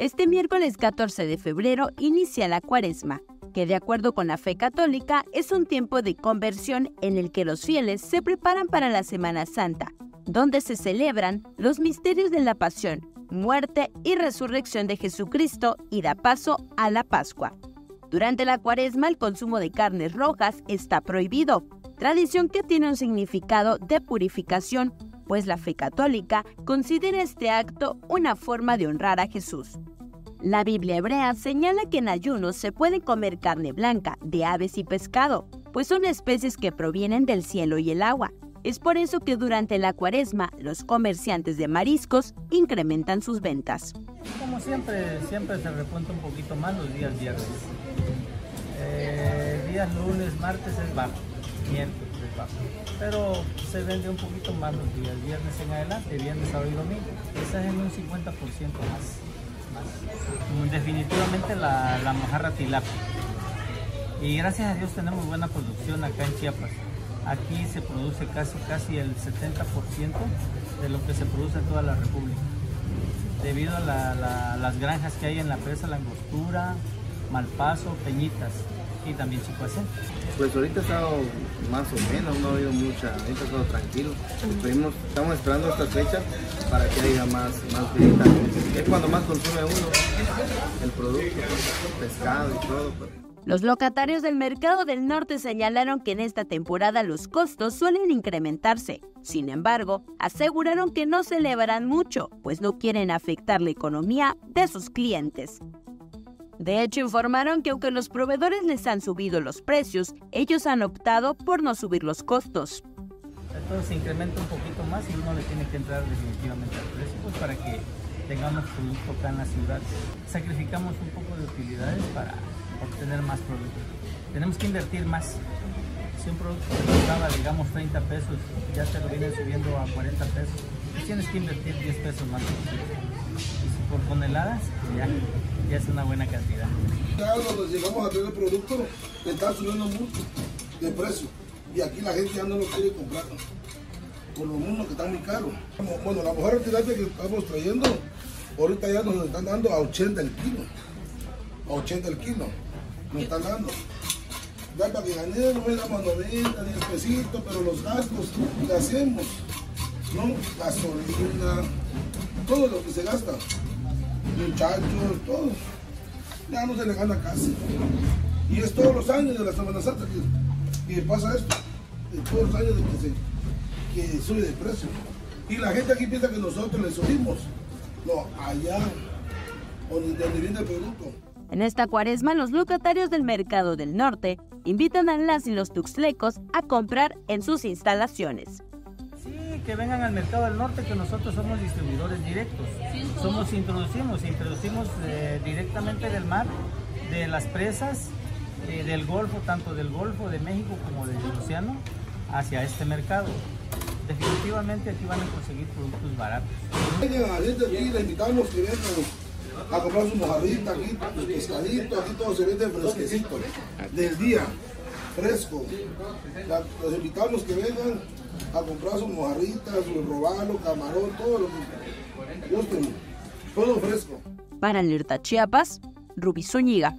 Este miércoles 14 de febrero inicia la cuaresma, que de acuerdo con la fe católica es un tiempo de conversión en el que los fieles se preparan para la Semana Santa, donde se celebran los misterios de la pasión, muerte y resurrección de Jesucristo y da paso a la Pascua. Durante la cuaresma el consumo de carnes rojas está prohibido, tradición que tiene un significado de purificación, pues la fe católica considera este acto una forma de honrar a Jesús. La Biblia hebrea señala que en ayunos se puede comer carne blanca, de aves y pescado, pues son especies que provienen del cielo y el agua. Es por eso que durante la cuaresma los comerciantes de mariscos incrementan sus ventas. Como siempre, siempre se repunta un poquito más los días viernes. Eh, días lunes, martes es bajo, Pero se vende un poquito más los días viernes en adelante, viernes, sábado y domingo. Quizás en un 50% más. Definitivamente la, la mojarra tilapia. Y gracias a Dios tenemos buena producción acá en Chiapas. Aquí se produce casi, casi el 70% de lo que se produce en toda la República. Debido a las granjas que hay en la presa Langostura, Malpaso, Peñitas y también Chicoacén. Pues ahorita ha estado más o menos, no ha habido mucha, ahorita ha estado tranquilo. estamos esperando esta fecha para que haya más, más visita. Es cuando más consume uno el producto, pescado y todo. Pues. Los locatarios del mercado del norte señalaron que en esta temporada los costos suelen incrementarse. Sin embargo, aseguraron que no se elevarán mucho, pues no quieren afectar la economía de sus clientes. De hecho, informaron que aunque los proveedores les han subido los precios, ellos han optado por no subir los costos. Entonces se incrementa un poquito más y uno le tiene que entrar definitivamente al precio pues, para que tengamos producto acá en la ciudad. Sacrificamos un poco de utilidades para obtener más productos. Tenemos que invertir más. Si un producto costaba, digamos, 30 pesos, ya te lo vienen subiendo a 40 pesos, pues tienes que invertir 10 pesos más. Toneladas, ya ya es una buena cantidad. Ya cuando llegamos a tener el producto, le está subiendo mucho de precio. Y aquí la gente ya no lo quiere comprar. Por lo mismo que está muy caro. Bueno, la mejor tilapia que estamos trayendo, ahorita ya nos están dando a 80 el kilo. A 80 el kilo. Nos están dando. Ya para que ganemos, no damos 90, 10 pesitos, pero los gastos que hacemos, ¿no? Gasolina, todo lo que se gasta muchachos, todos. Ya no se le gana casi. Y es todos los años de la Semana Santa que, pasa esto. todos los años de que, se, que sube de precio. Y la gente aquí piensa que nosotros le subimos. No, allá, donde, viene el producto. En esta cuaresma, los locatarios del mercado del norte invitan a las y los tuxlecos a comprar en sus instalaciones que vengan al mercado del norte, que nosotros somos distribuidores directos. Somos, introducimos, introducimos eh, directamente del mar, de las presas, eh, del Golfo, tanto del Golfo de México como del Océano, hacia este mercado. Definitivamente aquí van a conseguir productos baratos. A gente aquí le invitamos vengan a comprar su mojarrita, aquí, sus aquí todo se vende fresquecito, del día, fresco. los invitamos que vengan a comprar sus mojarritas, su robalo, camarón, todo lo que gusten. Todo fresco. Para Alerta Chiapas, Rubí Zúñiga.